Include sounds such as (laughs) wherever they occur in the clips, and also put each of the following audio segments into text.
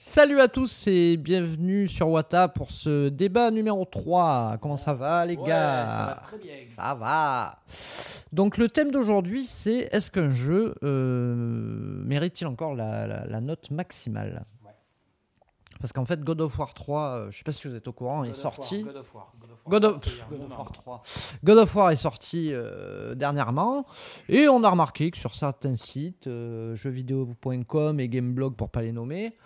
Salut à tous et bienvenue sur Wata pour ce débat numéro 3. Comment ça va les gars ça va très bien. Ça va. Donc le thème d'aujourd'hui c'est est-ce qu'un jeu euh, mérite-t-il encore la, la- la note maximale? Parce qu'en fait God of War 3, euh, je sais pas si vous êtes au courant, est God of sorti. War, God of War. God of War, God of, c'est il y a un God of moment. War 3. God of War est sorti euh, dernièrement et on a remarqué que sur certains sites, euh, jeuxvideo.com et Gameblog pour pas les nommer,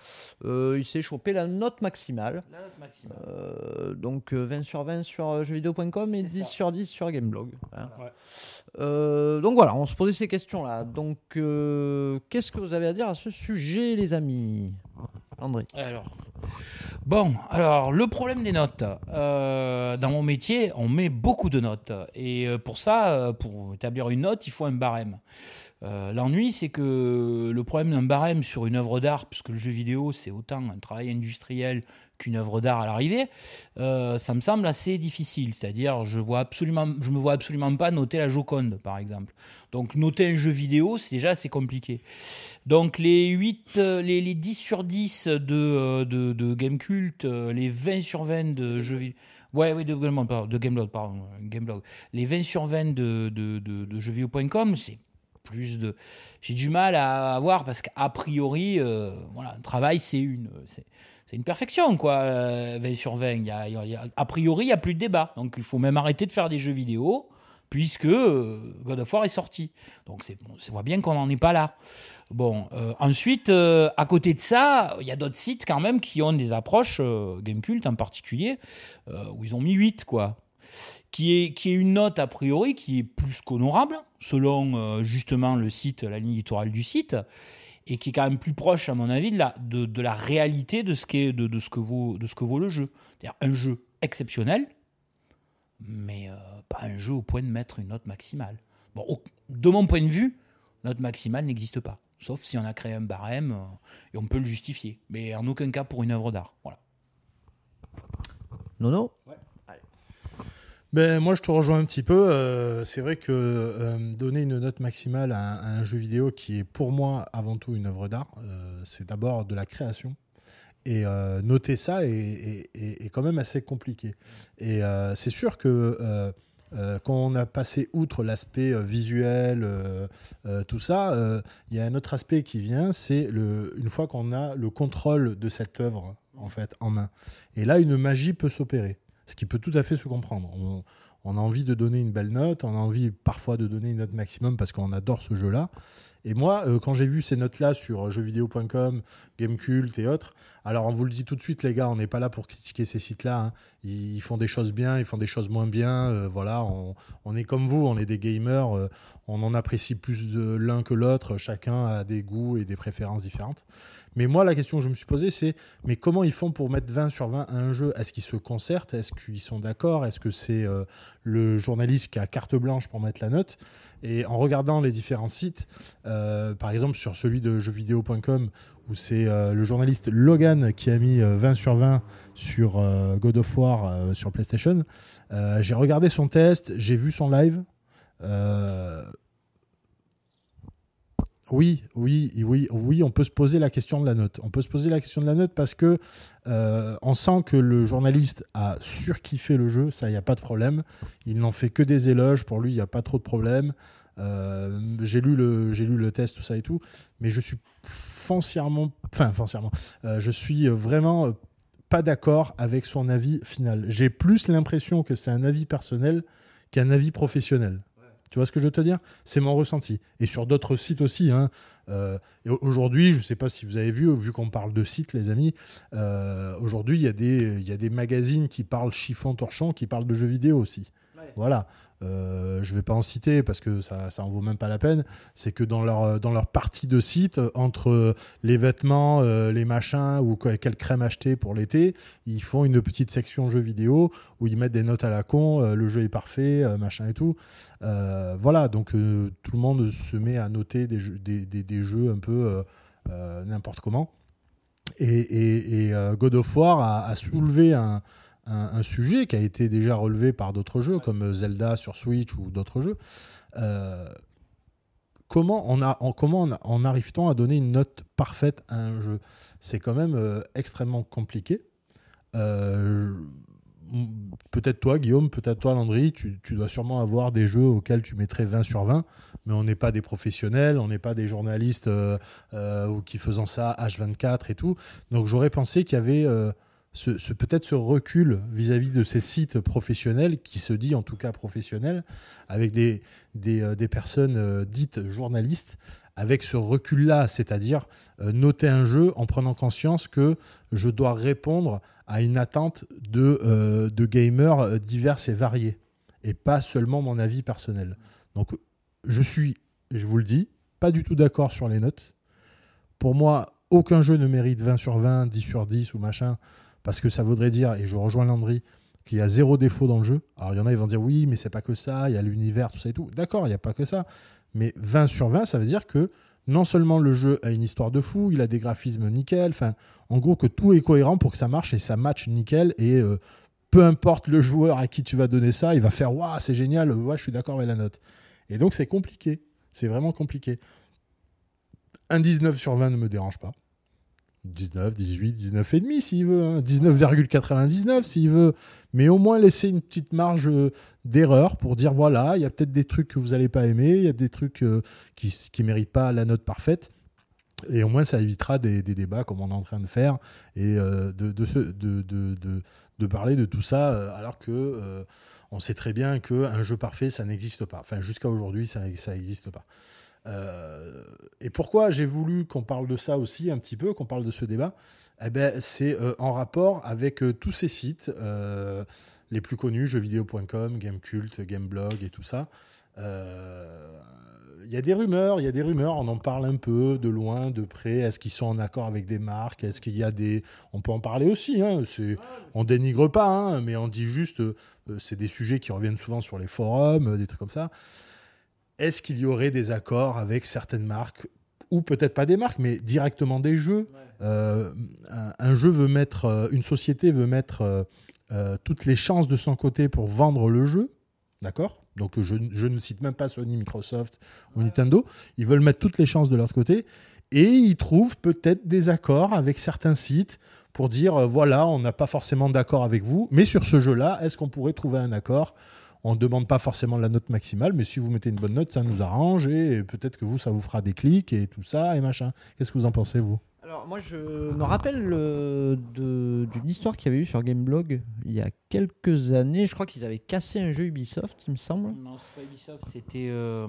euh, il s'est chopé la note maximale. La note maximale. Euh, donc euh, 20 sur 20 sur jeuxvideo.com et C'est 10 ça. sur 10 sur Gameblog. hein. Voilà. Ouais. Euh, donc voilà, on se posait ces questions-là. Donc euh, qu'est-ce que vous avez à dire à ce sujet, les amis? André. Bon, alors le problème des notes. Euh, dans mon métier, on met beaucoup de notes. Et euh, pour ça, euh, pour établir une note, il faut un barème. L'ennui, c'est que le problème d'un barème sur une œuvre d'art, puisque le jeu vidéo, c'est autant un travail industriel qu'une œuvre d'art à l'arrivée, euh, ça me semble assez difficile. C'est-à-dire, je vois absolument, je me vois absolument pas noter la Joconde, par exemple. Donc, noter un jeu vidéo, c'est déjà assez compliqué. Donc, les 8, euh, les, les 10 sur 10 de, euh, de, de les 20 sur 20 de jeux vidéo. Ouais, oui, de Gameblog, pardon, Gameblog. Les 20 sur 20 de, de, de, de jeuxvideo.com, c'est plus de. J'ai du mal à voir parce qu'a priori, voilà, un travail, c'est une. C'est une perfection, quoi, euh, 20 sur 20. Il y a, priori, il n'y a plus de débat. Donc, il faut même arrêter de faire des jeux vidéo, puisque euh, God of War est sorti. Donc, on voit bien qu'on n'en est pas là. Bon, euh, ensuite, euh, à côté de ça, il y a d'autres sites quand même qui ont des approches, euh, Gamecult en particulier, euh, où ils ont mis 8, quoi. Qui est, une note a priori qui est plus qu'honorable, selon euh, justement le site, la ligne éditoriale du site, et qui est quand même plus proche, à mon avis, de la, de, de la réalité de ce, qu'est- de, de, ce que vaut, de ce que vaut le jeu. C'est-à-dire un jeu exceptionnel, mais euh, pas un jeu au point de mettre une note maximale. Bon, au- de mon point de vue, note maximale n'existe pas. Sauf si on a créé un barème euh, et on peut le justifier. Mais en aucun cas pour une œuvre d'art. Voilà. Nono? Ben, moi, je te rejoins un petit peu. Euh, c'est vrai que euh, donner une note maximale à un, jeu vidéo qui est pour moi avant tout une œuvre d'art, euh, c'est d'abord de la création. Et noter ça est, est- est- quand même assez compliqué. Et c'est sûr que quand on a passé outre l'aspect visuel, tout ça, il y a un autre aspect qui vient, c'est une fois qu'on a le contrôle de cette œuvre en fait en main. Et là, une magie peut s'opérer, ce qui peut tout à fait se comprendre. On, a envie de donner une belle note, on a envie parfois de donner une note maximum parce qu'on adore ce jeu-là. Et moi, euh, quand j'ai vu ces notes-là sur euh, jeuxvideo.com, Gamecult et autres, alors on vous le dit tout de suite, les gars, on n'est pas là pour critiquer ces sites-là. hein. Ils, font des choses bien, ils font des choses moins bien. euh, voilà, on, est comme vous, on est des gamers, on en apprécie plus l'un que l'autre. Chacun a des goûts et des préférences différentes. Mais moi, la question que je me suis posée, c'est mais comment ils font pour mettre 20 sur 20 à un jeu? Est-ce qu'ils se concertent? Est-ce qu'ils sont d'accord? Est-ce que c'est le journaliste qui a carte blanche pour mettre la note? Et en regardant les différents sites, euh, par exemple sur celui de jeuxvideo.com, où c'est euh, le journaliste Logan qui a mis euh, 20 sur 20 sur euh, God of War euh, sur PlayStation, euh, j'ai regardé son test, j'ai vu son live. Oui, oui, oui, oui, on peut se poser la question de la note. On peut se poser la question de la note parce que euh, on sent que le journaliste a surkiffé le jeu, ça, il n'y a pas de problème. Il n'en fait que des éloges, pour lui, il n'y a pas trop de problème. Euh, j'ai lu le, test, tout ça et tout, mais je suis foncièrement, enfin foncièrement, euh, je suis vraiment pas d'accord avec son avis final. J'ai plus l'impression que c'est un avis personnel qu'un avis professionnel. Tu vois ce que je veux te dire? C'est mon ressenti. Et sur d'autres sites aussi. Hein, euh, aujourd'hui, je ne sais pas si vous avez vu, vu qu'on parle de sites, les amis, euh, aujourd'hui, il y, a des- il y a des magazines qui parlent chiffon torchon, qui parlent de jeux vidéo aussi. Voilà. Euh, je vais pas en citer parce que ça, ça vaut même pas la peine. C'est que dans leur, dans leur partie de site, entre les vêtements, euh, les machins ou quelle crème acheter pour l'été, ils font une petite section jeux vidéo où ils mettent des notes à la con, euh, le jeu est parfait, machin et tout. Voilà, donc tout le monde se met à noter des jeux, des, des- jeux un peu n'importe comment. Et, et- God of War a soulevé un, un- un sujet qui a été déjà relevé par d'autres jeux, comme Zelda sur Switch ou d'autres jeux. Euh, comment on a, en, comment on, en arrive-t-on à donner une note parfaite à un jeu? C'est quand même euh, extrêmement compliqué. Euh, peut-être toi, Guillaume, peut-être toi, Landry, tu, tu, dois sûrement avoir des jeux auxquels tu mettrais 20 sur 20, mais on n'est pas des professionnels, on n'est pas des journalistes euh, euh, qui faisant ça H24 et tout. Donc j'aurais pensé qu'il y avait euh, ce, peut-être ce recul vis-à-vis de ces sites professionnels, qui se dit en tout cas professionnels, avec des, des, des personnes dites journalistes, avec ce recul-là, c'est-à-dire noter un jeu en prenant conscience que je dois répondre à une attente de, euh, de gamers divers et variés, et pas seulement mon avis personnel. Donc je suis, je vous le dis, pas du tout d'accord sur les notes. Pour moi, aucun jeu ne mérite 20 sur 20, 10 sur 10 ou machin, parce que ça voudrait dire, et je rejoins Landry, qu'il y a zéro défaut dans le jeu. Alors il y en a, ils vont dire oui, mais c'est pas que ça, il y a l'univers, tout ça et tout. D'accord, il n'y a pas que ça. Mais 20 sur 20, ça veut dire que non seulement le jeu a une histoire de fou, il a des graphismes nickel, enfin, en gros que tout est cohérent pour que ça marche et ça match nickel et euh, peu importe le joueur à qui tu vas donner ça, il va faire waouh, c'est génial, ouais, je suis d'accord avec la note. Et donc c'est compliqué, c'est vraiment compliqué. Un 19 sur 20 ne me dérange pas. 19, 18, 19 et demi s'il veut, hein. 19,99 s'il veut, mais au moins laisser une petite marge euh, d'erreur pour dire voilà, il y a peut-être des trucs que vous n'allez pas aimer, il y a des trucs euh, qui ne méritent pas la note parfaite. Et au moins, ça évitera des, débats comme on est en train de faire et euh, de, de, de, de, parler de tout ça alors que on sait très bien qu'un jeu parfait, ça n'existe pas. Enfin, jusqu'à aujourd'hui, ça n'existe pas. Euh, et pourquoi j'ai voulu qu'on parle de ça aussi un petit peu, qu'on parle de ce débat? Eh ben, C'est euh, en rapport avec euh, tous ces sites les plus connus, jeuxvideo.com, Gamecult, Gameblog et tout ça. Il y a des rumeurs, il y a des rumeurs, on en parle un peu de loin, de près. Est-ce qu'ils sont en accord avec des marques? Est-ce qu'il y a des. On peut en parler aussi, hein, on dénigre pas, hein, mais on dit juste, c'est des sujets qui reviennent souvent sur les forums, des trucs comme ça est-ce qu'il y aurait des accords avec certaines marques ou peut-être pas des marques, mais directement des jeux? Euh, un, jeu veut mettre, euh, une société veut mettre euh, toutes les chances de son côté pour vendre le jeu, d'accord? Donc je, ne cite même pas Sony, Microsoft ou Nintendo. Ils veulent mettre toutes les chances de leur côté et ils trouvent peut-être des accords avec certains sites pour dire voilà, on n'a pas forcément d'accord avec vous, mais sur ce jeu-là, est-ce qu'on pourrait trouver un accord on ne demande pas forcément la note maximale, mais si vous mettez une bonne note, ça nous arrange et peut-être que vous, ça vous fera des clics et tout ça et machin. Qu'est-ce que vous en pensez, vous? Alors moi je me rappelle d'une histoire qu'il y avait eu sur Gameblog il y a quelques années. Je crois qu'ils avaient cassé un jeu Ubisoft, il me semble. Non, c'est pas Ubisoft, c'était euh,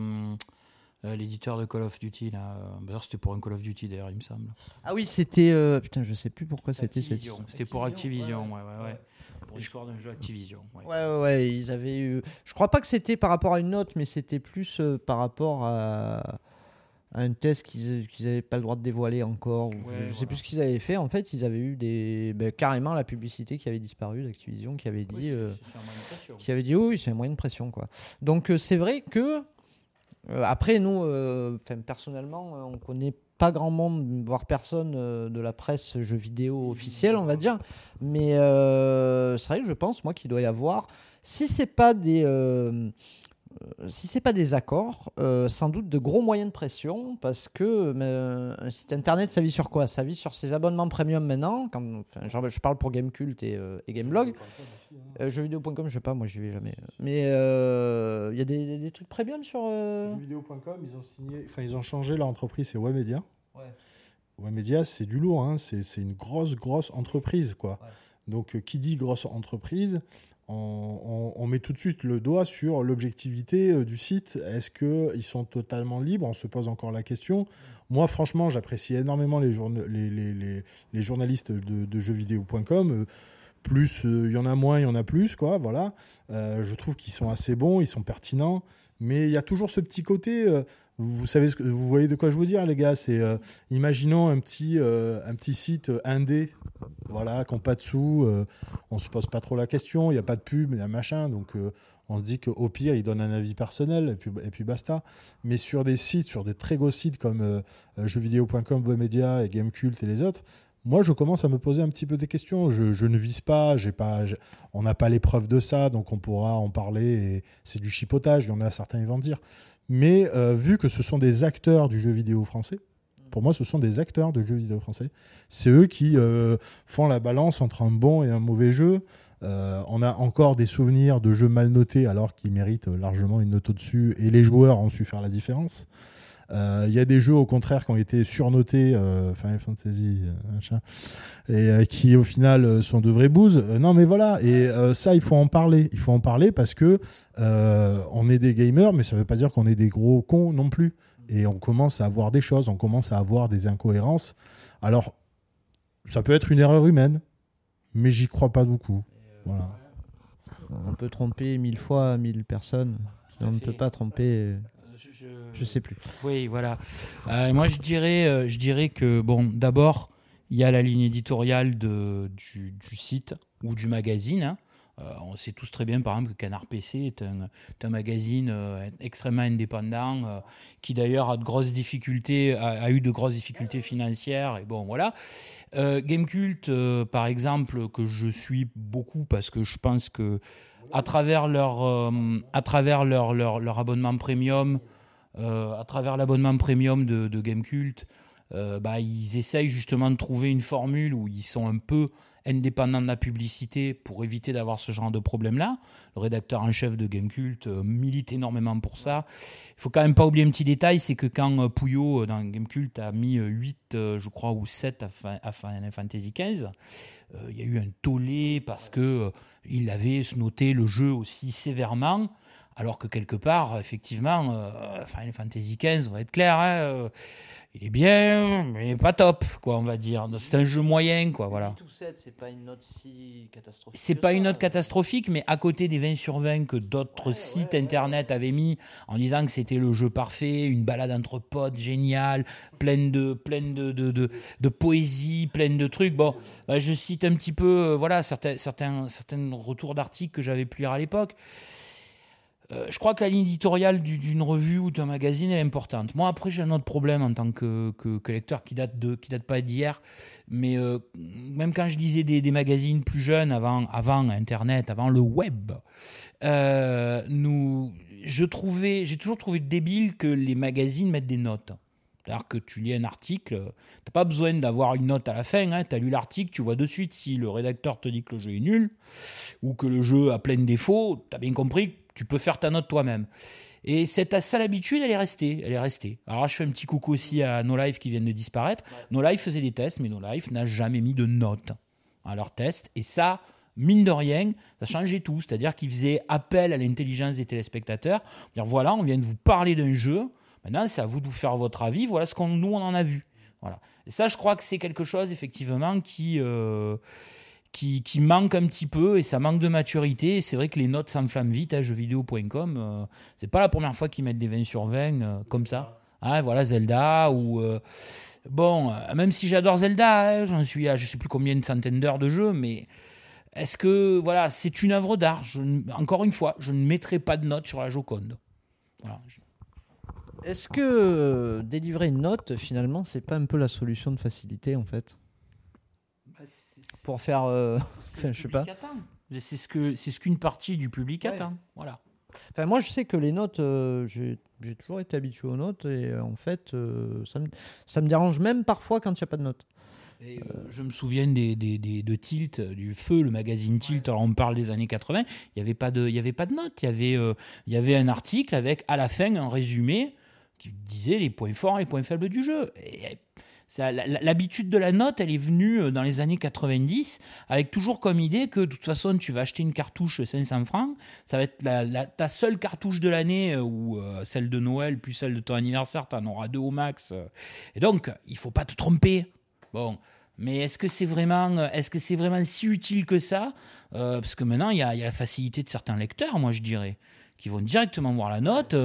euh, l'éditeur de Call of Duty. D'ailleurs, c'était pour un Call of Duty d'ailleurs, il me semble. Ah oui, c'était euh, putain, je sais plus pourquoi c'était cette. C'était pour Activision, ouais, ouais. ouais pour l'histoire d'un jeu Activision. Ouais. ouais. ouais, ils avaient eu. Je crois pas que c'était par rapport à une note, mais c'était plus euh, par rapport à, un test qu'ils n'avaient pas le droit de dévoiler encore. je sais plus ce qu'ils avaient fait. En fait, ils avaient eu des ben, carrément la publicité qui avait disparu d'Activision, qui avait dit, euh, qui avait dit oui, c'est un moyen de pression quoi. Donc euh, c'est vrai que après nous, personnellement, on connaît pas grand monde, voire personne euh, de la presse jeux vidéo officielle, on va dire. Mais euh, c'est vrai que je pense, moi, qu'il doit y avoir, si c'est pas des, euh, si c'est pas des accords, sans doute de gros moyens de pression, parce que un site internet, ça vit sur quoi? Ça vit sur ses abonnements premium maintenant. Quand, genre, je parle pour Gamecult et, et Gameblog. Euh, jeuxvideo.com, je sais pas, moi j'y vais jamais. Mais il y a des, des, trucs premium sur. Jeuxvideo.com, ils ont signé, enfin ils ont changé leur entreprise, c'est Wemedia. Ouais. Wemedia, c'est du lourd, hein. c'est une grosse, grosse entreprise. quoi. Donc, euh, qui dit grosse entreprise, on, on, met tout de suite le doigt sur l'objectivité euh, du site. Est-ce qu'ils sont totalement libres? On se pose encore la question. Moi, franchement, j'apprécie énormément les, les, les, les, journalistes de, de jeuxvideo.com. Euh, plus il y en a moins, il y en a plus, quoi. Voilà. je trouve qu'ils sont assez bons, ils sont pertinents, mais il y a toujours ce petit côté. Vous savez ce que vous voyez de quoi je veux dire, les gars C'est euh, imaginons un petit euh, un petit site indé, voilà, qui n'a pas de sous, euh, on se pose pas trop la question, il n'y a pas de pub, il y a machin, donc on se dit qu'au pire, il donne un avis personnel et puis, et puis basta. Mais sur des sites, sur des très gros sites comme jeuxvideo.com, Bomedia et Gamecult et les autres, moi, je commence à me poser un petit peu des questions. Je, ne vise pas, j'ai pas, on n'a pas les preuves de ça, donc on pourra en parler. C'est du chipotage, il y en a certains, ils vont dire. Mais euh, vu que ce sont des acteurs du jeu vidéo français, pour moi, ce sont des acteurs de jeux vidéo français. C'est eux qui euh, font la balance entre un bon et un mauvais jeu. Euh, on a encore des souvenirs de jeux mal notés alors qu'ils méritent largement une note au-dessus et les joueurs ont su faire la différence. Euh, Il y a des jeux au contraire qui ont été surnotés, euh, Final Fantasy, euh, machin, et qui au final sont de vraies bouses. Non mais voilà, et ça il faut en parler. Il faut en parler parce que on est des gamers, mais ça veut pas dire qu'on est des gros cons non plus. Et on commence à avoir des choses, on commence à avoir des incohérences. Alors, ça peut être une erreur humaine, mais j'y crois pas beaucoup. Voilà. On peut tromper mille fois mille personnes. À On ne peut pas tromper. Je, Je sais plus. Oui, voilà. Euh, moi, je dirais, euh, je dirais que, bon, d'abord, il y a la ligne éditoriale de, du, du site ou du magazine. hein. Euh, on sait tous très bien, par exemple, que Canard PC est un, est un magazine euh, extrêmement indépendant, euh, qui d'ailleurs a de grosses difficultés, a, a eu de grosses difficultés financières. Et bon, voilà. Gamecult, par exemple, que je suis beaucoup parce que je pense que à travers leur, à travers leur, leur, leur abonnement premium, à travers l'abonnement premium de, Gamecult, euh, bah, ils essayent justement de trouver une formule où ils sont un peu indépendants de la publicité pour éviter d'avoir ce genre de problème-là. Le rédacteur en chef de Gamecult euh, milite énormément pour ça. Il faut quand même pas oublier un petit détail, c'est que quand euh, Pouillot euh, dans Gamecult a mis euh, 8, euh, je crois, ou 7 à, fin- à Final Fantasy XV, euh, il y a eu un tollé parce que euh, il avait noté le jeu aussi sévèrement. Alors que quelque part, effectivement, euh, Final Fantasy XV, on va être clair, hein, euh, il est bien, mais pas top, quoi, on va dire. C'est un jeu moyen, quoi, voilà. Tout 7, c'est pas une note si catastrophique. C'est pas une note catastrophique, mais à côté des 20 sur 20 que d'autres sites internet avaient mis en disant que c'était le jeu parfait, une balade entre potes géniale, pleine de, pleine de, de, de, de poésie, pleine de trucs. Bon, bah, je cite un petit peu, euh, voilà, certains, certains, certains retours d'articles que j'avais pu lire à l'époque. Euh, je crois que la ligne éditoriale du- d'une revue ou d'un magazine est importante. Moi, après, j'ai un autre problème en tant que, que, lecteur qui date, de, qui date pas d'hier. Mais euh, même quand je lisais des, magazines plus jeunes, avant, avant Internet, avant le web, euh, j'ai toujours trouvé débile que les magazines mettent des notes. C'est-à-dire que tu lis un article, t'as pas besoin d'avoir une note à la fin. Hein, tu as lu l'article, tu vois de suite si le rédacteur te dit que le jeu est nul ou que le jeu a plein de défauts. Tu as bien compris tu peux faire ta note toi-même. Et cette sale habitude, elle est restée. Elle est restée. Alors là, je fais un petit coucou aussi à No Life qui viennent de disparaître. No Life faisait des tests, mais No Life n'a jamais mis de notes à leurs tests. Et ça, mine de rien, ça changeait tout. C'est-à-dire qu'ils faisaient appel à l'intelligence des téléspectateurs. Dire voilà, on vient de vous parler d'un jeu. Maintenant, c'est à vous de vous faire votre avis. Voilà ce qu'on nous on en a vu. Voilà. Et ça, je crois que c'est quelque chose effectivement qui euh, qui, manque un petit peu et ça manque de maturité. C'est vrai que les notes s'enflamment vite. Hein, jeuxvideo.com, euh, c'est pas la première fois qu'ils mettent des 20 sur 20 euh, comme ça. Ah, voilà Zelda ou euh, bon, euh, même si j'adore Zelda, hein, j'en suis à je sais plus combien de centaines d'heures de jeu, mais est-ce que voilà, c'est une œuvre d'art? Encore une fois, je ne mettrai pas de note sur la Joconde. Est-ce que délivrer une note, finalement, c'est pas un peu la solution de facilité, en fait? Pour faire. euh, enfin, (laughs) je sais pas. C'est ce que c'est ce qu'une partie du public Ouais. attend. Voilà. Enfin, moi, je sais que les notes, euh, j'ai j'ai toujours été habitué aux notes et euh, en fait, euh, ça, me, ça me dérange même parfois quand il n'y a pas de notes. Et, euh, je me souviens des, des, des- de Tilt, euh, du Feu, le magazine Tilt. Alors on parle des années 80. Il n'y avait pas de, y avait pas de notes. Il y avait, euh, il y avait un article avec à la fin un résumé qui disait les points forts et les points faibles du jeu. Et l'habitude de la note, elle est venue euh, dans les années 90 avec toujours comme idée que de toute façon tu vas acheter une cartouche 500 francs, ça va être la, ta seule cartouche de l'année euh, ou euh, celle de Noël puis celle de ton anniversaire, tu en auras deux au max. Et donc il faut pas te tromper. Bon, mais est-ce que c'est vraiment, est-ce vraiment si utile que ça? Parce que maintenant, il y, a y a la facilité de certains lecteurs, moi je dirais, qui vont directement voir la note.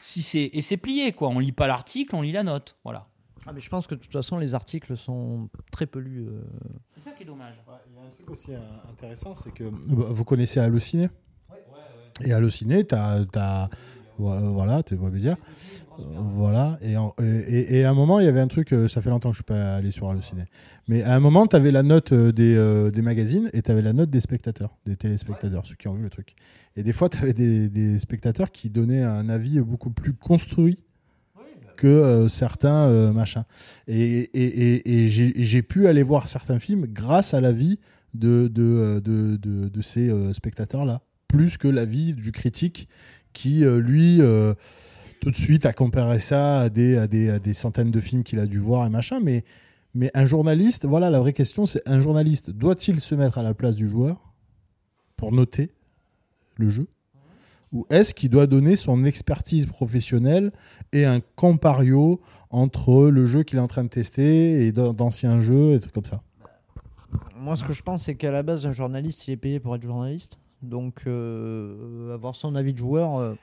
si c'est et c'est plié quoi. On lit pas l'article, on lit la note. Voilà. Ah, mais je pense que de toute façon, les articles sont très peu lus. euh. C'est ça qui est dommage. Il y a un truc aussi euh, intéressant, c'est que bah, vous connaissez Allociné? Et Allociné, tu as, Voilà, voilà, tu vois bien. Euh, Voilà. Et, en- et, et à un moment, il y avait un truc, euh, ça fait longtemps que je suis pas allé sur Halluciné. Mais à un moment, tu avais la note euh, des, euh, des magazines et tu avais la note des spectateurs, des téléspectateurs, ceux qui ont vu le truc. Et des fois, tu avais des, des spectateurs qui donnaient un avis beaucoup plus construit que euh, certains euh, machins. Et, j'ai pu aller voir certains films grâce à l'avis euh, de, de, ces spectateurs-là, plus que l'avis du critique qui, lui, tout de suite a comparé ça à des, centaines de films qu'il a dû voir et machin. Mais un journaliste, voilà, la vraie question, c'est un journaliste, doit-il se mettre à la place du joueur pour noter le jeu? Ou est-ce qu'il doit donner son expertise professionnelle et un compario entre le jeu qu'il est en train de tester et d'an- d'anciens jeux et trucs comme ça? Moi, ce que je pense, c'est qu'à la base, un journaliste, il est payé pour être journaliste. Donc, euh, avoir son avis de joueur. euh,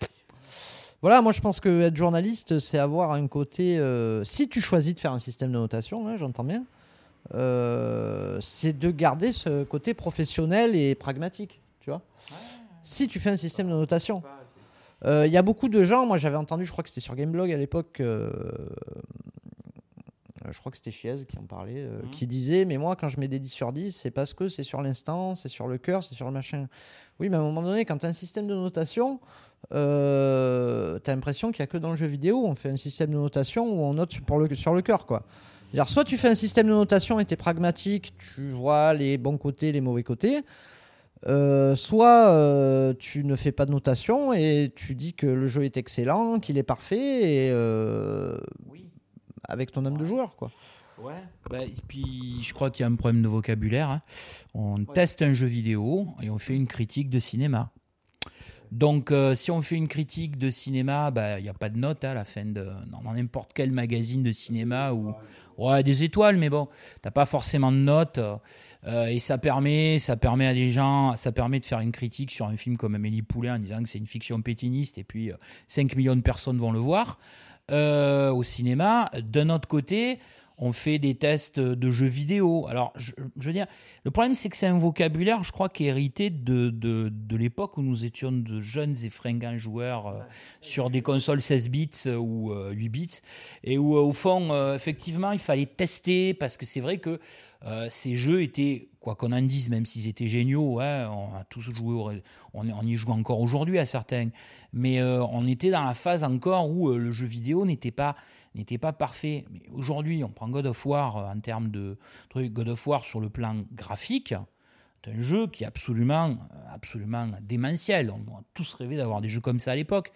Voilà, moi, je pense que être journaliste, c'est avoir un côté. euh, Si tu choisis de faire un système de notation, hein, j'entends bien, euh, c'est de garder ce côté professionnel et pragmatique. Tu vois Si tu fais un système de notation. Euh, Il y a beaucoup de gens, moi j'avais entendu, je crois que c'était sur Gameblog à l'époque, euh, je crois que c'était Chiez qui en parlait, euh, Mhm. qui disait Mais moi, quand je mets des 10 sur 10, c'est parce que c'est sur l'instant, c'est sur le cœur, c'est sur le machin. Oui, mais à un moment donné, quand tu as un système de notation, euh, tu as l'impression qu'il n'y a que dans le jeu vidéo, on fait un système de notation où on note pour le, sur le cœur. quoi. Soit tu fais un système de notation et tu es pragmatique, tu vois les bons côtés, les mauvais côtés. Euh, soit euh, tu ne fais pas de notation et tu dis que le jeu est excellent, qu'il est parfait, et euh, Oui. avec ton âme de joueur. quoi. Ouais. Bah, et puis, je crois qu'il y a un problème de vocabulaire. hein. On teste un jeu vidéo et on fait une critique de cinéma. Donc, euh, si on fait une critique de cinéma, bah, il n'y a pas de note hein, à la fin de n'importe quel magazine de cinéma ou ouais, des étoiles, mais bon, t'as pas forcément de notes. euh, et ça permet, ça permet à des gens, ça permet de faire une critique sur un film comme Amélie Poulain en disant que c'est une fiction pétiniste et puis euh, 5 millions de personnes vont le voir euh, au cinéma. D'un autre côté, on fait des tests de jeux vidéo. Alors, je, je veux dire, le problème, c'est que c'est un vocabulaire, je crois, qui est hérité de, de, de l'époque où nous étions de jeunes et fringants joueurs euh, sur des consoles 16 bits euh, ou euh, 8 bits, et où, euh, au fond, euh, effectivement, il fallait tester, parce que c'est vrai que euh, ces jeux étaient, quoi qu'on en dise, même s'ils étaient géniaux, hein, on a tous joué, on, on y joue encore aujourd'hui à certains, mais euh, on était dans la phase encore où euh, le jeu vidéo n'était pas n'était pas parfait. Mais aujourd'hui, on prend God of War euh, en termes de truc, God of War sur le plan graphique. C'est un jeu qui est absolument, euh, absolument démentiel. On a tous rêvé d'avoir des jeux comme ça à l'époque.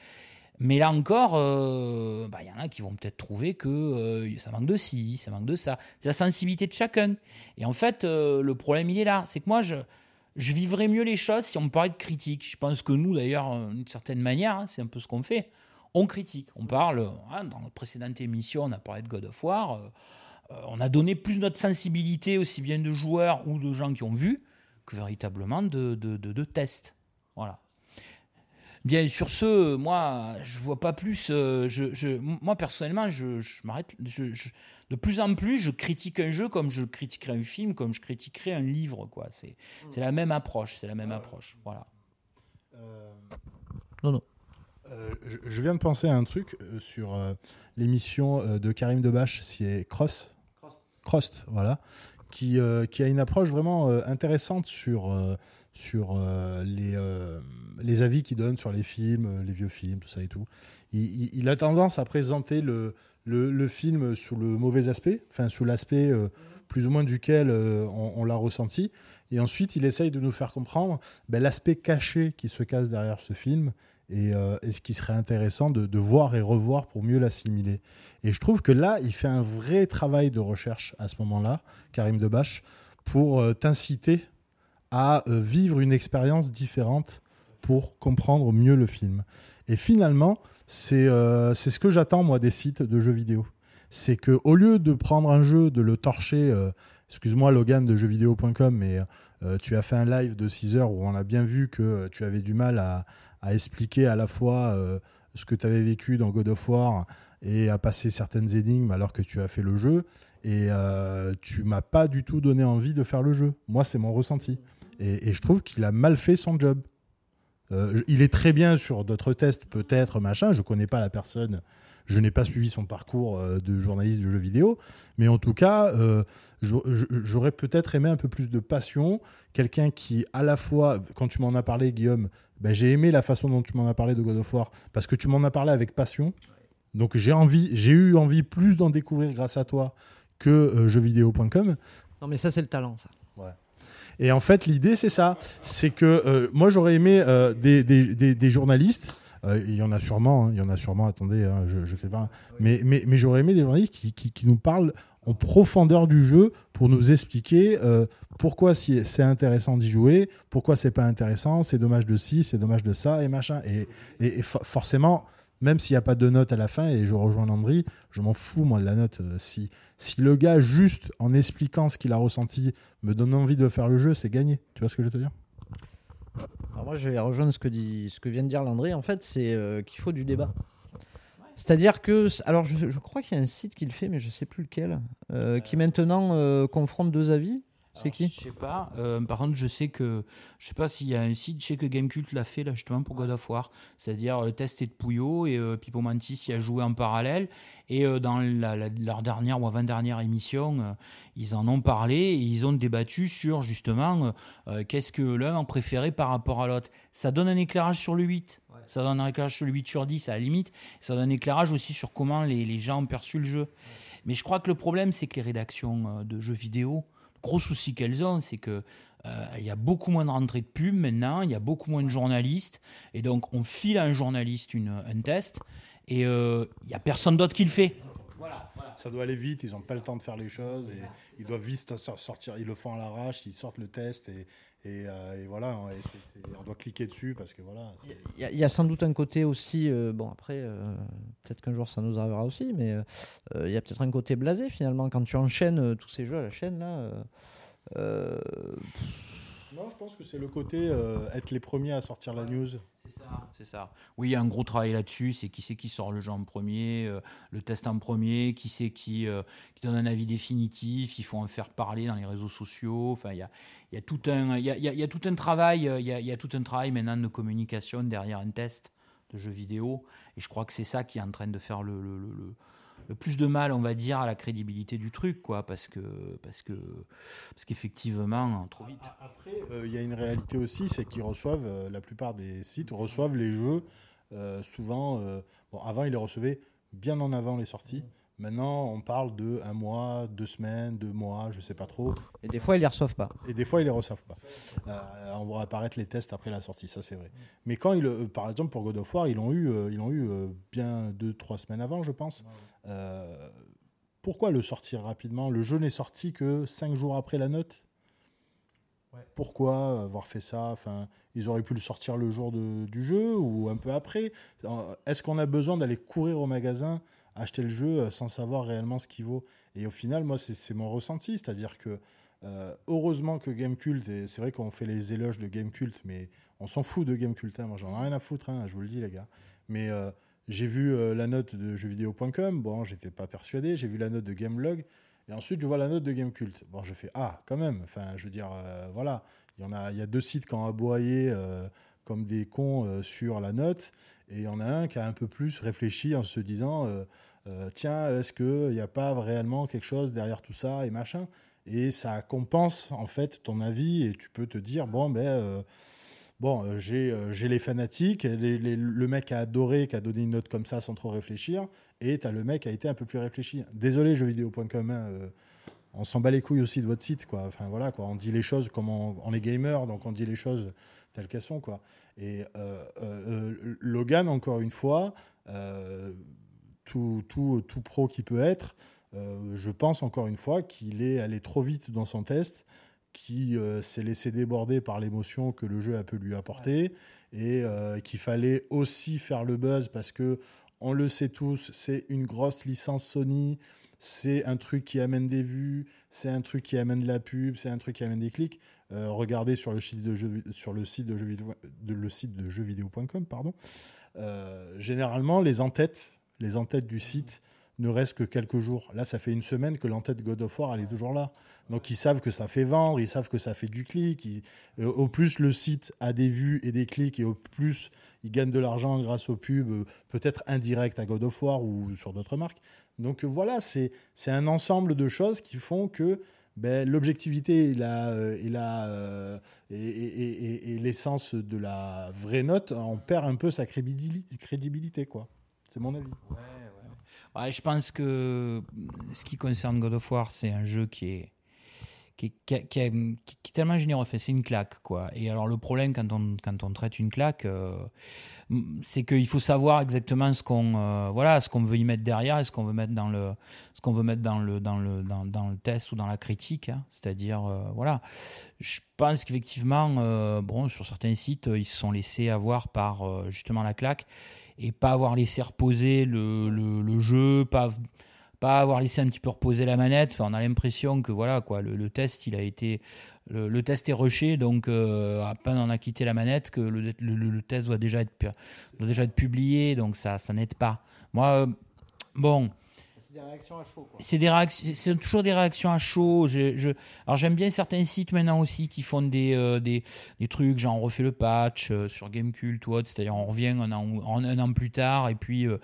Mais là encore, euh, bah, il y en a qui vont peut-être trouver que ça manque de ci, ça manque de ça. C'est la sensibilité de chacun. Et en fait, le problème, il est là. C'est que moi, je, vivrais mieux les choses si on me parlait de critique. Je pense que nous, d'ailleurs, d'une certaine manière, hein, c'est un peu ce qu'on fait. On critique. On parle, hein, dans notre précédente émission, on a parlé de God of War. euh, euh, on a donné plus notre sensibilité, aussi bien de joueurs ou de gens qui ont vu, que véritablement de, de, de- de tests. Voilà. Bien, sur ce, moi, je vois pas plus. euh, je, je- moi, personnellement, je, je m'arrête. je- je- de plus en plus, je critique un jeu comme je critiquerais un film, comme je critiquerais un livre. quoi. C'est c'est la même approche. C'est la même approche. Voilà. Non, non. Euh, je, viens de penser à un truc euh, sur euh, l'émission de Karim Debache, c'est Cross. Crost, voilà. Qui, euh, qui a une approche vraiment euh, intéressante sur, euh, sur les, les avis qu'il donne sur les films, les vieux films, tout ça et tout. Il, il- il a tendance à présenter le, le, le film sous le mauvais aspect, enfin sous l'aspect plus ou moins duquel on, on l'a ressenti. Et ensuite, il essaye de nous faire comprendre ben, l'aspect caché qui se cache derrière ce film et, euh, et ce qui serait intéressant de, voir et revoir pour mieux l'assimiler. Et je trouve que là, il fait un vrai travail de recherche à ce moment-là, Karim Debache, pour euh, t'inciter à euh, vivre une expérience différente pour comprendre mieux le film. Et finalement, c'est ce que j'attends, moi, des sites de jeux vidéo. C'est que au lieu de prendre un jeu, de le torcher, excuse-moi Logan de jeuxvideo.com, mais tu as fait un live de 6 heures où on a bien vu que tu avais du mal à, à expliquer à la fois euh, ce que tu avais vécu dans God of War et à passer certaines énigmes alors que tu as fait le jeu. Et euh, tu m'as pas du tout donné envie de faire le jeu. Moi, c'est mon ressenti. Et, je trouve qu'il a mal fait son job. Euh, il est très bien sur d'autres tests, peut-être, machin. Je connais pas la personne. Je n'ai pas suivi son parcours euh, de journaliste de jeux vidéo. Mais en tout cas, j'aurais peut-être aimé un peu plus de passion. Quelqu'un qui, à la fois, quand tu m'en as parlé, Guillaume, ben, j'ai aimé la façon dont tu m'en as parlé de God of War parce que tu m'en as parlé avec passion. Donc j'ai envie, j'ai eu envie plus d'en découvrir grâce à toi que euh, jeuxvideo.com. Non, mais ça, c'est le talent, ça. Et en fait, l'idée, c'est ça. C'est que euh, moi, j'aurais aimé euh, des, des- des- des journalistes. euh, il y en a sûrement, hein, il y en a sûrement, attendez, hein, je ne sais pas. Mais, mais, mais j'aurais aimé des journalistes qui, qui- qui nous parlent en profondeur du jeu pour nous expliquer euh, pourquoi c'est intéressant d'y jouer, pourquoi c'est pas intéressant, c'est dommage de ci, c'est dommage de ça, et machin. Et, et- et for- forcément, même s'il n'y a pas de note à la fin, et je rejoins Landry, je m'en fous, moi, de la note. euh, si, si le gars, juste en expliquant ce qu'il a ressenti, me donne envie de faire le jeu, c'est gagné. Tu vois ce que je veux te dire? Moi, je vais rejoindre ce que, dit, ce que vient de dire Landry. En fait, c'est euh, qu'il faut du débat. C'est-à-dire que, alors je, je crois qu'il y a un site qui le fait, mais je sais plus lequel, euh, qui maintenant euh, confronte deux avis. C'est qui Je sais pas. Euh, par contre, je sais que je sais pas s'il y a un site. Je sais que Gamecult l'a fait là justement pour God of War, c'est-à-dire le test est de Pouillot et euh, Pipo Mantis y a joué en parallèle. Et euh, dans la- la- leur dernière ou avant-dernière émission, euh, ils en ont parlé et ils ont débattu sur justement euh, qu'est-ce que l'un en préféré par rapport à l'autre. Ça donne un éclairage sur le 8. Ça donne un éclairage sur le 8 sur 10 à la limite. Ça donne un éclairage aussi sur comment les, les gens ont perçu le jeu. Mais je crois que le problème, c'est que les rédactions euh, de jeux vidéo, gros souci qu'elles ont, c'est que euh, il y a beaucoup moins de rentrées de pub maintenant, il y a beaucoup moins de journalistes, et donc on file à un journaliste une, un test, et euh, il y a personne d'autre qui le fait. Ça doit aller vite, ils n'ont pas le temps de faire les choses, et ils doivent vite sor- sortir, ils le font à l'arrache, ils sortent le test, et, et, euh, et voilà, et c'est- on doit cliquer dessus parce que voilà. Il y, a- il y a sans doute un côté aussi, euh, bon après, euh, peut-être qu'un jour ça nous arrivera aussi, mais il y a peut-être un côté blasé finalement quand tu enchaînes tous ces jeux à la chaîne là. Non, je pense que c'est le côté euh, être les premiers à sortir la news. C'est ça. C'est ça. Oui, il y a un gros travail là-dessus. C'est qui c'est qui sort le jeu en premier, euh, le test en premier, qui c'est qui, euh, qui donne un avis définitif. Il faut en faire parler dans les réseaux sociaux. Enfin, il y a, il y a tout un, il y a, il y a- il y a tout un travail. Il y a, il y a tout un travail maintenant de communication derrière un test de jeu vidéo. Et je crois que c'est ça qui est en train de faire le, le, le- le- le plus de mal, on va dire, à la crédibilité du truc, quoi, parce que, parce que, parce qu'effectivement, trop vite. Après, euh, il y a une réalité aussi, c'est qu'ils reçoivent, euh, la plupart des sites reçoivent les jeux euh, souvent. bon, avant, ils les recevaient bien en avant les sorties. Maintenant, on parle de un mois, deux semaines, deux mois, je sais pas trop. et des fois ils les reçoivent pas. Et des fois, ils les reçoivent pas. Euh, on voit apparaître les tests après la sortie, ça c'est vrai. Mais quand ils, euh, par exemple pour God of War, ils l'ont eu, euh, ils l'ont eu euh, bien deux, trois semaines avant, je pense. Pourquoi le sortir rapidement? Le jeu n'est sorti que cinq jours après la note? Pourquoi avoir fait ça? Enfin, ils auraient pu le sortir le jour de- du jeu ou un peu après? Est-ce qu'on a besoin d'aller courir au magasin acheter le jeu euh, sans savoir réellement ce qu'il vaut. Et au final, moi, c'est mon ressenti, c'est-à-dire que euh, heureusement que Gamecult, et c'est vrai qu'on fait les éloges de Gamecult, mais on s'en fout de Gamecult, hein, moi j'en ai rien à foutre, hein, je vous le dis les gars. Mais euh, j'ai vu la note de jeuxvideo.com, bon, j'étais pas persuadé, j'ai vu la note de Gamelog, et ensuite je vois la note de Gamecult. Bon, je fais, ah, quand même, enfin, je veux dire, voilà, il y, en a, il y a deux sites qui ont aboyé comme des cons sur la note, et il y en a un qui a un peu plus réfléchi en se disant, euh, euh, tiens, est-ce qu'il n'y a pas réellement quelque chose derrière tout ça, et machin? Et ça compense en fait ton avis et tu peux te dire bon ben euh, bon j'ai les fanatiques le mec a adoré qui a donné une note comme ça sans trop réfléchir et tu as le mec qui a été un peu plus réfléchi. Désolé jeuxvideo.com hein, on s'en bat les couilles aussi de votre site quoi. Enfin voilà quoi. On dit les choses comme on, on est gamer donc on dit les choses telles qu'elles sont quoi et euh, euh, Logan encore une fois euh, tout, tout, tout pro qui peut être je pense encore une fois qu'il est allé trop vite dans son test, euh, s'est laissé déborder par l'émotion que le jeu a pu lui apporter, et qu'il fallait aussi faire le buzz parce que on le sait tous, c'est une grosse licence Sony, c'est un truc qui amène des vues, c'est un truc qui amène de la pub, c'est un truc qui amène des clics. Euh, regardez sur le site de jeux, sur le site de jeux vidéo, jeuxvideo.com, pardon. Euh, généralement, les entêtes, les entêtes du site ne reste que quelques jours. Là, ça fait une semaine que l'entête God of War, elle est toujours là. Donc, ils savent que ça fait vendre, ils savent que ça fait du clic. Euh, au plus, le site a des vues et des clics, et au plus, ils gagnent de l'argent grâce aux pubs, peut-être indirect à God of War ou sur d'autres marques. Donc, voilà, c'est un ensemble de choses qui font que ben, l'objectivité et la, et, l'essence de la vraie note, on perd un peu sa crédibilité, quoi. C'est mon avis. Je pense que ce qui concerne God of War, c'est un jeu qui est qui, qui, est tellement généreux. c'est une claque, quoi. Et alors, le problème quand on, quand on traite une claque, euh, c'est qu'il faut savoir exactement ce qu'on euh, voilà, ce veut y mettre derrière et ce qu'on veut mettre dans le, ce qu'on veut mettre dans le, dans le, dans, le test ou dans la critique. Hein. C'est-à-dire, euh, voilà. Je pense qu'effectivement, bon, sur certains sites, ils se sont laissés avoir par justement la claque et pas avoir laissé reposer le, le, jeu, pas avoir laissé un petit peu reposer la manette. On a l'impression que voilà quoi, le, test il a été le, test est rushé, donc euh, à peine on a quitté la manette que le, test doit déjà être déjà être publié, donc ça ça n'aide pas. Moi, euh, bon C'est toujours des réactions à chaud. Alors j'aime bien certains sites maintenant aussi qui font des, euh, des, des, trucs, genre on refait le patch euh, sur Gamecult ou autre, c'est-à-dire on revient un an, un an plus tard et puis euh,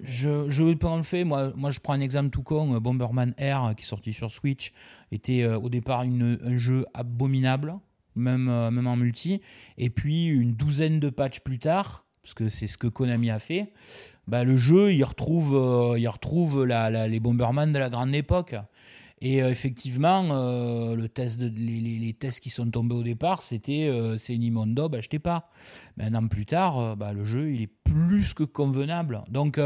je, je le fait? Moi, moi je prends un exemple tout con, Bomberman Air qui est sorti sur Switch était au départ une, un jeu abominable, même, même en multi, et puis une douzaine de patchs plus tard, parce que c'est ce que Konami a fait. Bah, le jeu, il retrouve, euh, il retrouve les Bomberman de la grande époque. Et euh, effectivement, euh, les, tests qui sont tombés au départ, c'était c'est une immondo, bah, achetez pas. Mais un an plus tard, bah, le jeu, il est plus que convenable. Donc,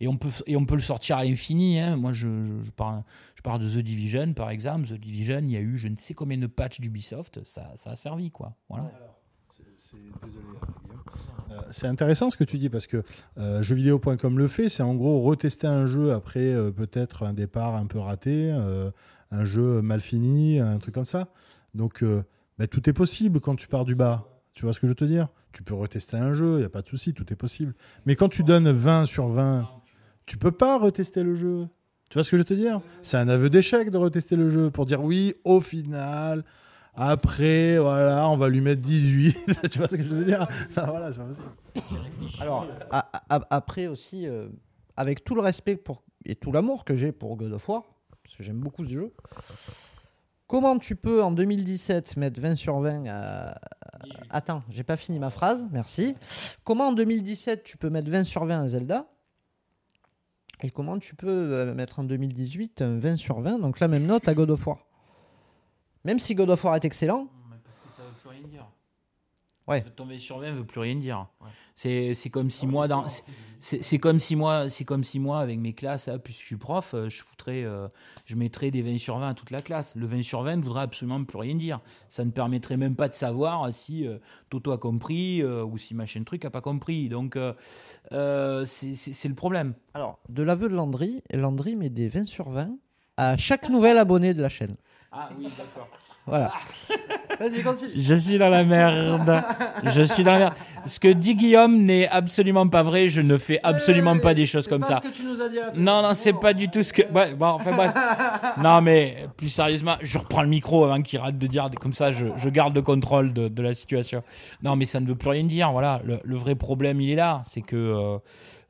et, on peut, et on peut le sortir à l'infini. Hein. Moi, je, parle, je de The Division, par exemple. The Division, il y a eu je ne sais combien de patchs d'Ubisoft, ça, ça a servi. quoi. Voilà. Euh, c'est intéressant ce que tu dis parce que euh, jeuxvideo.com le fait, c'est en gros retester un jeu après euh, peut-être un départ un peu raté, un jeu mal fini, un truc comme ça. Donc bah, tout est possible quand tu pars du bas. Tu vois ce que je veux te dire? Tu peux retester un jeu, il n'y a pas de souci, tout est possible. Mais quand tu donnes 20 sur 20, tu peux pas retester le jeu. Tu vois ce que je veux te dire? C'est un aveu d'échec de retester le jeu pour dire oui, au final, après, voilà, on va lui mettre 18. (laughs) tu vois ce que je veux dire? Voilà, c'est pas possible. Alors, après aussi, euh, avec tout le respect pour, et tout l'amour que j'ai pour God of War, parce que j'aime beaucoup ce jeu, comment tu peux en 2017 mettre 20 sur 20 à. Attends, j'ai pas fini ma phrase, merci. Comment en 2017 tu peux mettre 20 sur 20 à Zelda? Et comment tu peux euh, mettre en 2018 un 20 sur 20, donc la même note à God of War? Même si God of War est excellent. Parce que ça veut plus rien dire. Ouais. Tomber sur 20 veut plus rien dire. C'est, comme si moi dans c'est, comme si moi c'est comme si moi avec mes classes hein, puisque je suis prof euh, je foutrais euh, je mettrais des 20 sur 20 à toute la classe. Le 20 sur 20 ne voudrait absolument plus rien dire. Ça ne permettrait même pas de savoir si euh, Toto a compris ou si machin truc a pas compris. Donc c'est, le problème. Alors, de l'aveu de Landry, Landry met des 20 sur 20 à chaque nouvel abonné de la chaîne. Ah oui, d'accord. Voilà. (laughs) Vas-y, continue. Je suis dans la merde. Je suis dans la merde. Ce que dit Guillaume n'est absolument pas vrai. Je ne fais absolument pas des choses comme ça. Ce que tu nous as dit non, non, c'est pas du tout ce que. bon, enfin bref. (laughs) non, mais plus sérieusement, je reprends le micro avant qu'il rate de dire. Comme ça, je, je garde le contrôle de, de, la situation. Non, mais ça ne veut plus rien dire. Voilà. Le, vrai problème, il est là. C'est que. Euh,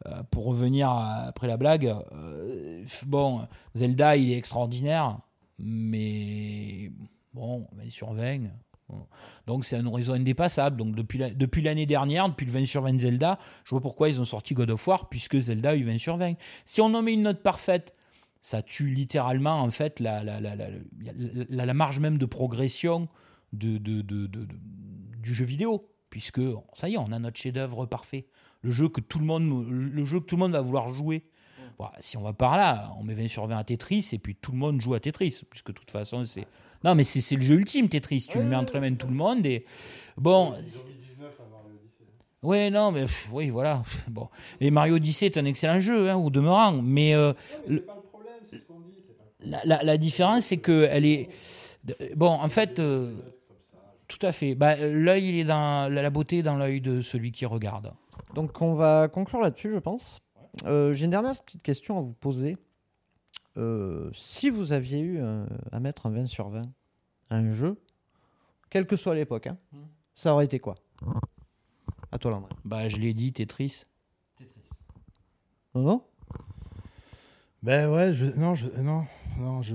euh, pour revenir après la blague, euh, bon, Zelda, il est extraordinaire mais bon, 20 sur 20. Donc c'est un horizon indépassable. Donc depuis, l'année dernière, depuis le 20 sur 20 Zelda, je vois pourquoi ils ont sorti God of War, puisque Zelda a eu 20 sur 20. Si on en met une note parfaite, ça tue littéralement en fait la, marge même de progression du jeu vidéo. Puisque ça y est, on a notre chef-d'œuvre parfait. Le jeu que tout le monde va vouloir jouer si on va par là, on met 20 sur 20 à Tetris et puis tout le monde joue à Tetris, puisque de toute façon, c'est. Non, mais c'est le jeu ultime, Tetris. Tu le mets entre les mains de tout le monde et. Bon. Oui, non, mais oui, voilà. (laughs) Bon. Et Mario Odyssey est un excellent jeu, hein, au demeurant. Mais. Euh, la, la, la, différence, c'est que elle est. Bon, en fait. Euh, tout à fait. Bah, l'œil, il est dans la beauté dans l'œil de celui qui regarde. Donc on va conclure là-dessus, je pense. Euh, J'ai une dernière petite question à vous poser. Euh, si vous aviez eu un- à mettre un 20 sur 20 à un jeu, quelle que soit l'époque, hein, Hmm. ça aurait été quoi? À toi, Landry. Bah, je l'ai dit, Tetris. Non, non? Ben ouais, je, non, je, non, non, je,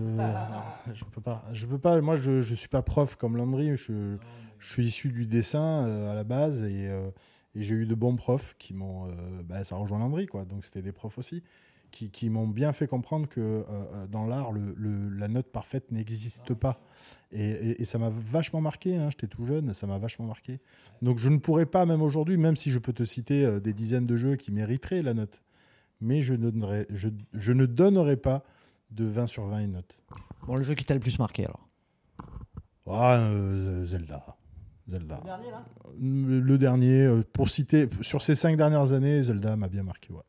je peux pas, je peux pas. Moi, je, je suis pas prof comme Landry. Je, je suis issu du dessin euh, à la base et, euh, et j'ai eu de bons profs qui m'ont, euh, bah, ça rejoint Landry quoi. Donc c'était des profs aussi qui, qui m'ont bien fait comprendre que euh, euh, dans l'art, le, le- la note parfaite n'existe pas. Et, et- et ça m'a vachement marqué. Hein, J'étais tout jeune, ça m'a vachement marqué. Donc je ne pourrais pas même aujourd'hui, même si je peux te citer des dizaines de jeux qui mériteraient la note mais je ne, donnerai, je, je ne donnerai pas de 20 sur 20 une note. Bon, le jeu qui t'a le plus marqué alors? Ah, euh, Zelda. Zelda. dernier là? Le, le dernier, euh, pour citer, sur ces cinq dernières années, Zelda m'a bien marqué. Ouais.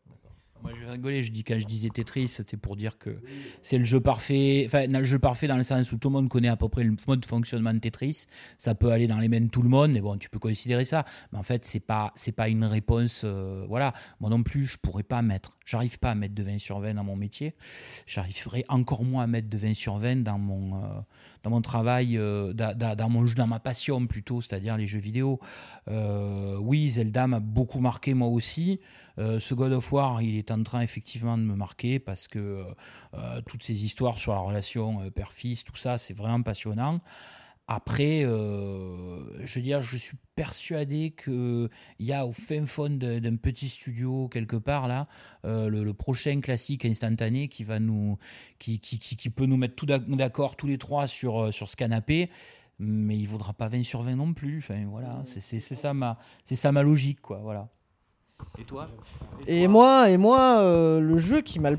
Moi, je vais rigoler. Je dis quand je disais Tetris, c'était pour dire que c'est le jeu parfait. Enfin, le jeu parfait dans le sens où tout le monde connaît à peu près le mode de fonctionnement de Tetris. Ça peut aller dans les mains de tout le monde, mais bon, tu peux considérer ça. Mais en fait, c'est pas, c'est pas une réponse. euh, voilà. Moi non plus, je pourrais pas mettre. J'arrive pas à mettre de 20 sur 20 dans mon métier. J'arriverai encore moins à mettre de 20 sur 20 dans mon, euh, dans mon travail, euh, da- da- dans, mon, dans ma passion plutôt, c'est-à-dire les jeux vidéo. Oui, Zelda m'a beaucoup marqué moi aussi. Euh, ce God of War, il est en train effectivement de me marquer parce que euh, toutes ces histoires sur la relation euh, père-fils, tout ça, c'est vraiment passionnant. Après, euh, je veux dire, je suis persuadé qu'il y a au fin fond d'un petit studio quelque part là, euh, le, le prochain classique instantané qui va nous, qui, qui, qui, qui peut nous mettre tout d'ac- d'accord tous les trois sur, euh, sur ce canapé, mais il vaudra pas 20 sur 20 non plus. Enfin voilà, c'est c'est- c'est ça ma, c'est ça ma logique quoi. Voilà. Et toi? Et moi, et moi euh, le jeu qui m'a le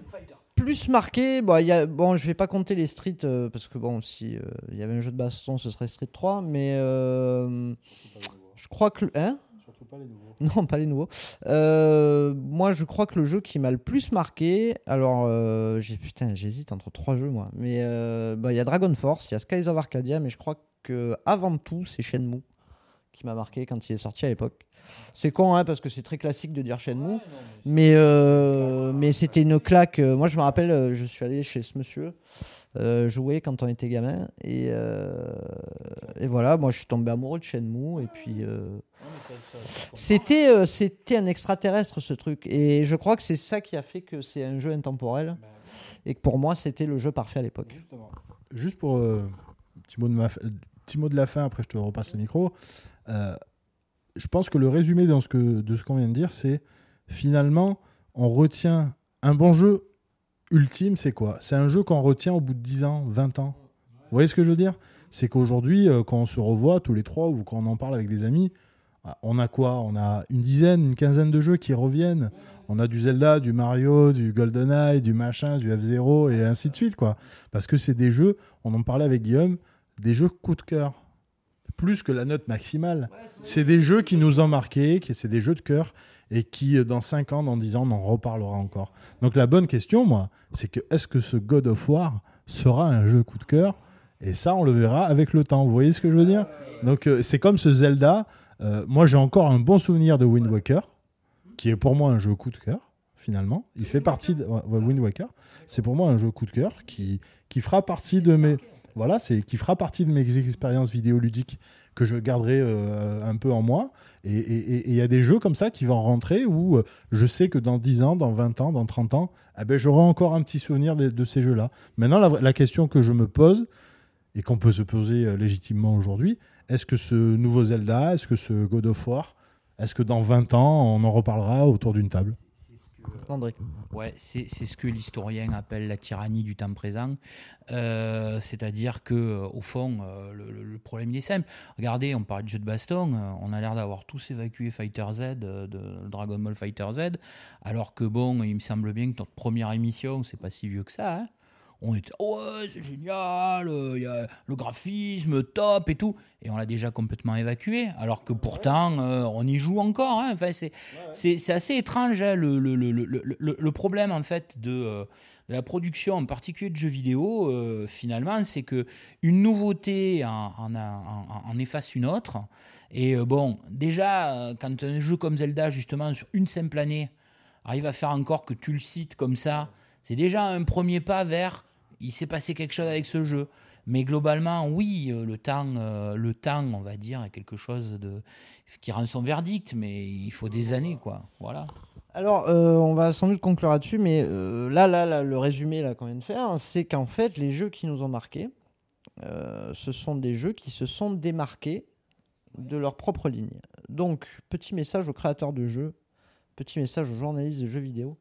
plus marqué, bon, il y a, bon, je vais pas compter les Street euh, parce que bon, si euh, il y avait un jeu de baston, ce serait Street 3, mais euh, je crois que le- hein? Surtout pas les nouveaux. (laughs) non, pas les nouveaux. Euh, moi, je crois que le jeu qui m'a le plus marqué, alors euh, j'ai putain, j'hésite entre trois jeux moi, mais euh, bah, il y a Dragon Force, il y a Skies of Arcadia, mais je crois que avant tout, c'est Shenmue qui m'a marqué quand il est sorti à l'époque. C'est con, hein, parce que c'est très classique de dire Shenmue, mais euh, mais c'était une claque. Euh, Moi, je me rappelle, euh, je suis allé chez ce monsieur. euh, jouer quand on était gamin et, euh, et voilà moi je suis tombé amoureux de Shenmue et puis euh, c'était euh, c'était un extraterrestre ce truc et je crois que c'est ça qui a fait que c'est un jeu intemporel et que pour moi c'était le jeu parfait à l'époque. Juste pour euh, petit, mot de ma, euh, petit mot de la fin, après je te repasse le micro. Euh, je pense que le résumé de ce qu'on vient de dire, c'est finalement, on retient un bon jeu ultime, c'est quoi? C'est un jeu qu'on retient au bout de 10 ans, 20 ans. Vous voyez ce que je veux dire? C'est qu'aujourd'hui, euh, quand on se revoit tous les trois ou quand on en parle avec des amis, ah, on a quoi? On a une dizaine, une quinzaine de jeux qui reviennent. On a du Zelda, du Mario, du GoldenEye, du machin, du F-Zero et ainsi de suite, quoi. Parce que c'est des jeux, on en parlait avec Guillaume, des jeux coup de cœur. Plus que la note maximale. C'est des jeux qui nous ont marqués, c'est des jeux de cœur et qui, euh, dans 5 ans, dans 10 ans, on en reparlera encore. Donc la bonne question, moi, c'est que est-ce que ce God of War sera un jeu coup de cœur? Et ça, on le verra avec le temps. Vous voyez ce que je veux dire? Donc euh, c'est comme ce Zelda. Euh, moi, j'ai encore un bon souvenir de Wind Waker, qui est pour moi un jeu coup de cœur, finalement. Il fait partie de Wind Waker. C'est pour moi un jeu coup de cœur qui, qui fera partie de mes voilà, c'est qui fera partie de mes expériences vidéoludiques que je garderai euh, un peu en moi. Et il y a des jeux comme ça qui vont rentrer où euh, je sais que dans 10 ans, dans 20 ans, dans 30 ans, eh ben, j'aurai encore un petit souvenir de, ces jeux-là. Maintenant, la, la question que je me pose, et qu'on peut se poser euh, légitimement aujourd'hui, est-ce que ce nouveau Zelda, est-ce que ce God of War, est-ce que dans 20 ans, on en reparlera autour d'une table? André. Ouais, c'est ce que l'historien appelle la tyrannie du temps présent. Euh, C'est-à-dire que euh, au fond, euh, le, problème il est simple. Regardez, on parlait de jeux de baston, on a l'air d'avoir tous évacué Fighter Z, de Dragon Ball Fighter Z, alors que bon, il me semble bien que notre première émission, c'est pas si vieux que ça. hein. On était oh ouais, c'est génial, euh, il y a le graphisme top et tout, et on l'a déjà complètement évacué, alors que pourtant euh, on y joue encore. hein. Enfin, c'est c'est c'est assez étrange hein, le, le, le, le, problème en fait de, euh, de la production, en particulier de jeux vidéo. euh, finalement, c'est que une nouveauté en, en, en- en efface une autre. Et bon, déjà, quand un jeu comme Zelda, justement, sur une simple année, arrive à faire encore que tu le cites comme ça, c'est déjà un premier pas vers il s'est passé quelque chose avec ce jeu. Mais globalement, oui, euh, le temps, euh, le temps, on va dire, est quelque chose de qui rend son verdict, mais il faut des années, quoi. Voilà. Alors, euh, on va sans doute conclure là-dessus, mais là, là, là, le résumé là qu'on vient de faire, c'est qu'en fait, les jeux qui nous ont marqués, ce sont des jeux qui se sont démarqués de leur propre ligne. Donc, petit message aux créateurs de jeux, petit message aux journalistes de jeux vidéo.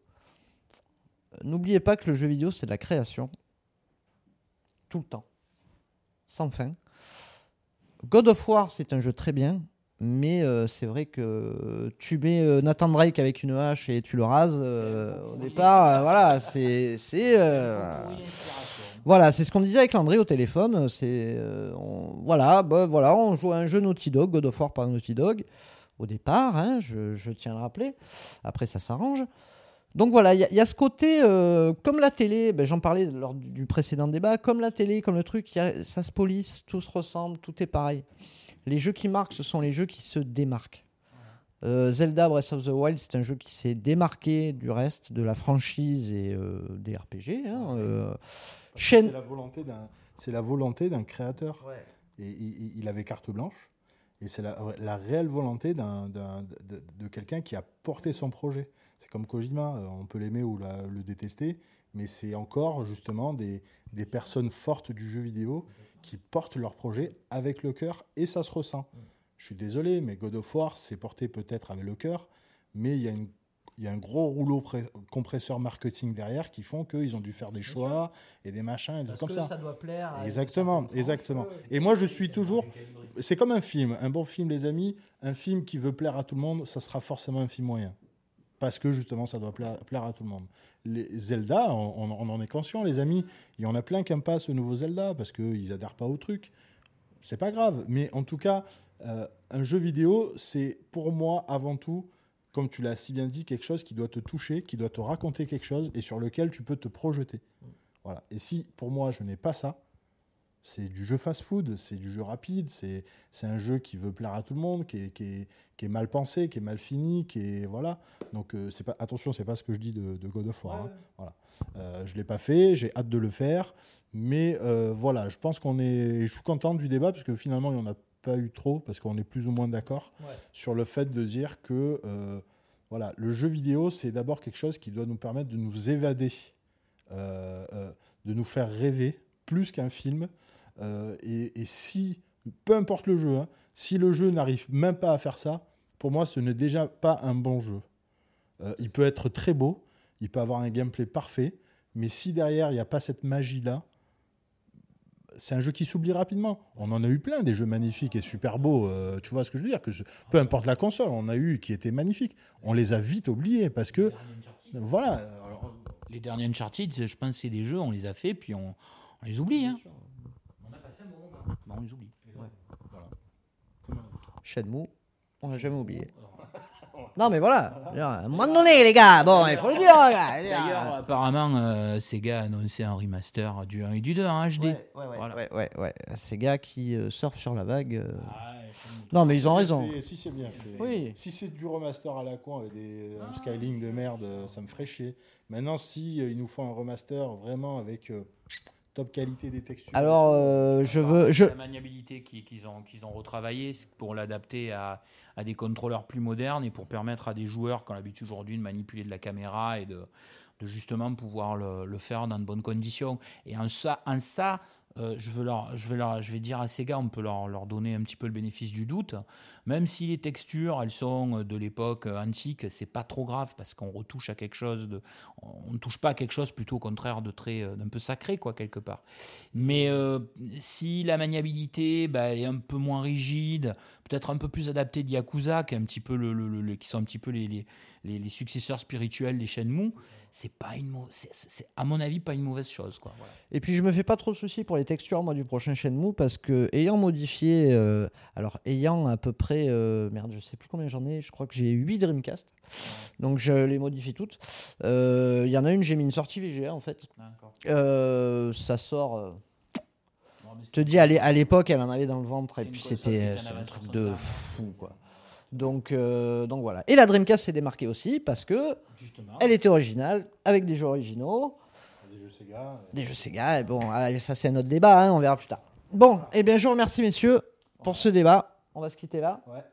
N'oubliez pas que le jeu vidéo, c'est de la création. Tout le temps. Sans fin. God of War, c'est un jeu très bien, mais euh, c'est vrai que tu mets euh, Nathan Drake avec une hache et tu le rases euh, au départ. voilà, c'est. voilà, c'est ce qu'on disait avec Landry au téléphone. C'est on- voilà, bah, voilà, on joue à un jeu Naughty Dog, God of War par Naughty Dog. Au départ, hein, je, je tiens à le rappeler. Après, ça s'arrange. Donc voilà, il y, a- il y a ce côté, euh, comme la télé, ben, j'en parlais lors du précédent débat, comme la télé, comme le truc, il y a- ça se police, tout se ressemble, tout est pareil. Les jeux qui marquent, ce sont les jeux qui se démarquent. Euh, Zelda Breath of the Wild, c'est un jeu qui s'est démarqué du reste de la franchise et euh, des RPG. hein. Shen- C'est la volonté d'un, créateur. Et il, avait carte blanche. Et c'est la, la réelle volonté de quelqu'un qui a porté son projet. C'est comme Kojima, euh, on peut l'aimer ou la- le détester, mais c'est encore justement des, des personnes fortes du jeu vidéo qui portent leur projet avec le cœur et ça se ressent. Je suis désolé, mais God of War, c'est porté peut-être avec le cœur, mais il y a une il y a un gros rouleau compresseur marketing derrière qui font qu'ils ont dû faire des choix et des machins et des trucs comme ça. doit plaire. à Exactement, certaine exactement. Et moi, je suis toujours. C'est comme un film. Un bon film, les amis, un film qui veut plaire à tout le monde, ça sera forcément un film moyen. Parce que justement, ça doit plaire, à tout le monde. Les Zelda, on en est conscient, les amis. Il y en a plein qui n'aiment pas ce nouveau Zelda parce qu'ils adhèrent pas au truc. C'est pas grave. Mais en tout cas, euh, un jeu vidéo, c'est pour moi avant tout, comme tu l'as si bien dit, quelque chose qui doit te toucher, qui doit te raconter quelque chose et sur lequel tu peux te projeter. Voilà. Et si pour moi je n'ai pas ça, c'est du jeu fast-food, c'est du jeu rapide, c'est un jeu qui veut plaire à tout le monde, qui est, qui est, qui est mal pensé, qui est mal fini, qui est voilà. Donc euh, c'est pas attention, c'est pas ce que je dis de, de God of War. hein. Voilà. Euh, je l'ai pas fait, j'ai hâte de le faire, mais euh, voilà, je pense qu'on est, je suis content du débat parce que finalement il n'y en a pas eu trop parce qu'on est plus ou moins d'accord Ouais. sur le fait de dire que voilà, le jeu vidéo c'est d'abord quelque chose qui doit nous permettre de nous évader, de nous faire rêver plus qu'un film. Euh, et, et si, peu importe le jeu, hein, si le jeu n'arrive même pas à faire ça, pour moi, ce n'est déjà pas un bon jeu. Euh, il peut être très beau, il peut avoir un gameplay parfait, mais si derrière, il n'y a pas cette magie-là, c'est un jeu qui s'oublie rapidement. On en a eu plein des jeux magnifiques et super beaux. euh, tu vois ce que je veux dire que ce- Peu importe la console, on a eu qui étaient magnifiques. On les a vite oubliés parce que, voilà. alors, Les derniers Uncharted, je pense que c'est des jeux, on les a fait, puis on, on les oublie. Hein. Bon, on les oublie. Shenmue, on l'a jamais oublié. (laughs) Non, mais voilà. À un moment donné, les gars, bon, il faut le dire. gars. D'ailleurs, apparemment, euh, Sega a annoncé un remaster du 1 et du 2 en HD. Ouais, ouais, ouais, Voilà. ouais, ouais, ouais. Ces gars qui euh, surfent sur la vague. euh. Ah, Non, mais ils ont raison. Et si c'est bien fait. Oui. Si c'est du remaster à la con avec des euh, scaling de merde, euh, ça me ferait chier. Maintenant, si euh, ils nous font un remaster vraiment avec euh, top qualité des textures. Alors, euh, je veux. Je... La maniabilité qui- qu'ils ont, qu'ils ont retravaillé c'est pour l'adapter à, à des contrôleurs plus modernes et pour permettre à des joueurs qui ont l'habitude aujourd'hui de manipuler de la caméra et de, de justement pouvoir le, le faire dans de bonnes conditions. Et en ça, en ça euh, je, veux leur, je, vais leur, je vais dire à Sega, on peut leur, leur donner un petit peu le bénéfice du doute. Même si les textures, elles sont de l'époque antique, c'est pas trop grave parce qu'on retouche à quelque chose de. On ne touche pas à quelque chose plutôt au contraire de très euh, d'un peu sacré quoi quelque part. Mais euh, si la maniabilité bah, est un peu moins rigide, peut-être un peu plus adaptée de Yakuza, qui, un petit peu le, le- qui sont un petit peu les- les successeurs spirituels des Shenmue, c'est pas une c'est, à mon avis pas une mauvaise chose quoi. Voilà. Et puis je me fais pas trop de soucis pour les textures moi du prochain Shenmue parce que ayant modifié, euh, alors ayant à peu près, euh, merde je sais plus combien j'en ai, je crois que j'ai 8 Dreamcast, donc je les modifie toutes. Euh, Il y en a une j'ai mis une sortie VGA en fait, Euh, ça sort. je te dis à l'é- à l'époque elle en avait dans le ventre et puis c'était un truc de fou quoi. Donc, euh, donc voilà. Et la Dreamcast s'est démarquée aussi parce que Justement. elle était originale, avec des jeux originaux, Des jeux Sega. des jeux Sega. Et bon, ah, ça c'est un autre débat, hein, on verra plus tard. Bon, eh bien je vous remercie messieurs pour ce débat. On va se quitter là. Ouais.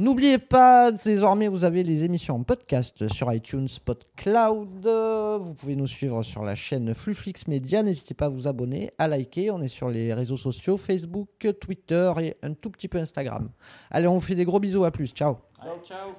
N'oubliez pas, désormais, vous avez les émissions en podcast sur iTunes, PodCloud. Vous pouvez nous suivre sur la chaîne Fluflix Media. N'hésitez pas à vous abonner, à liker. On est sur les réseaux sociaux Facebook, Twitter et un tout petit peu Instagram. Allez, on vous fait des gros bisous. À plus. Ciao. Ciao, ciao.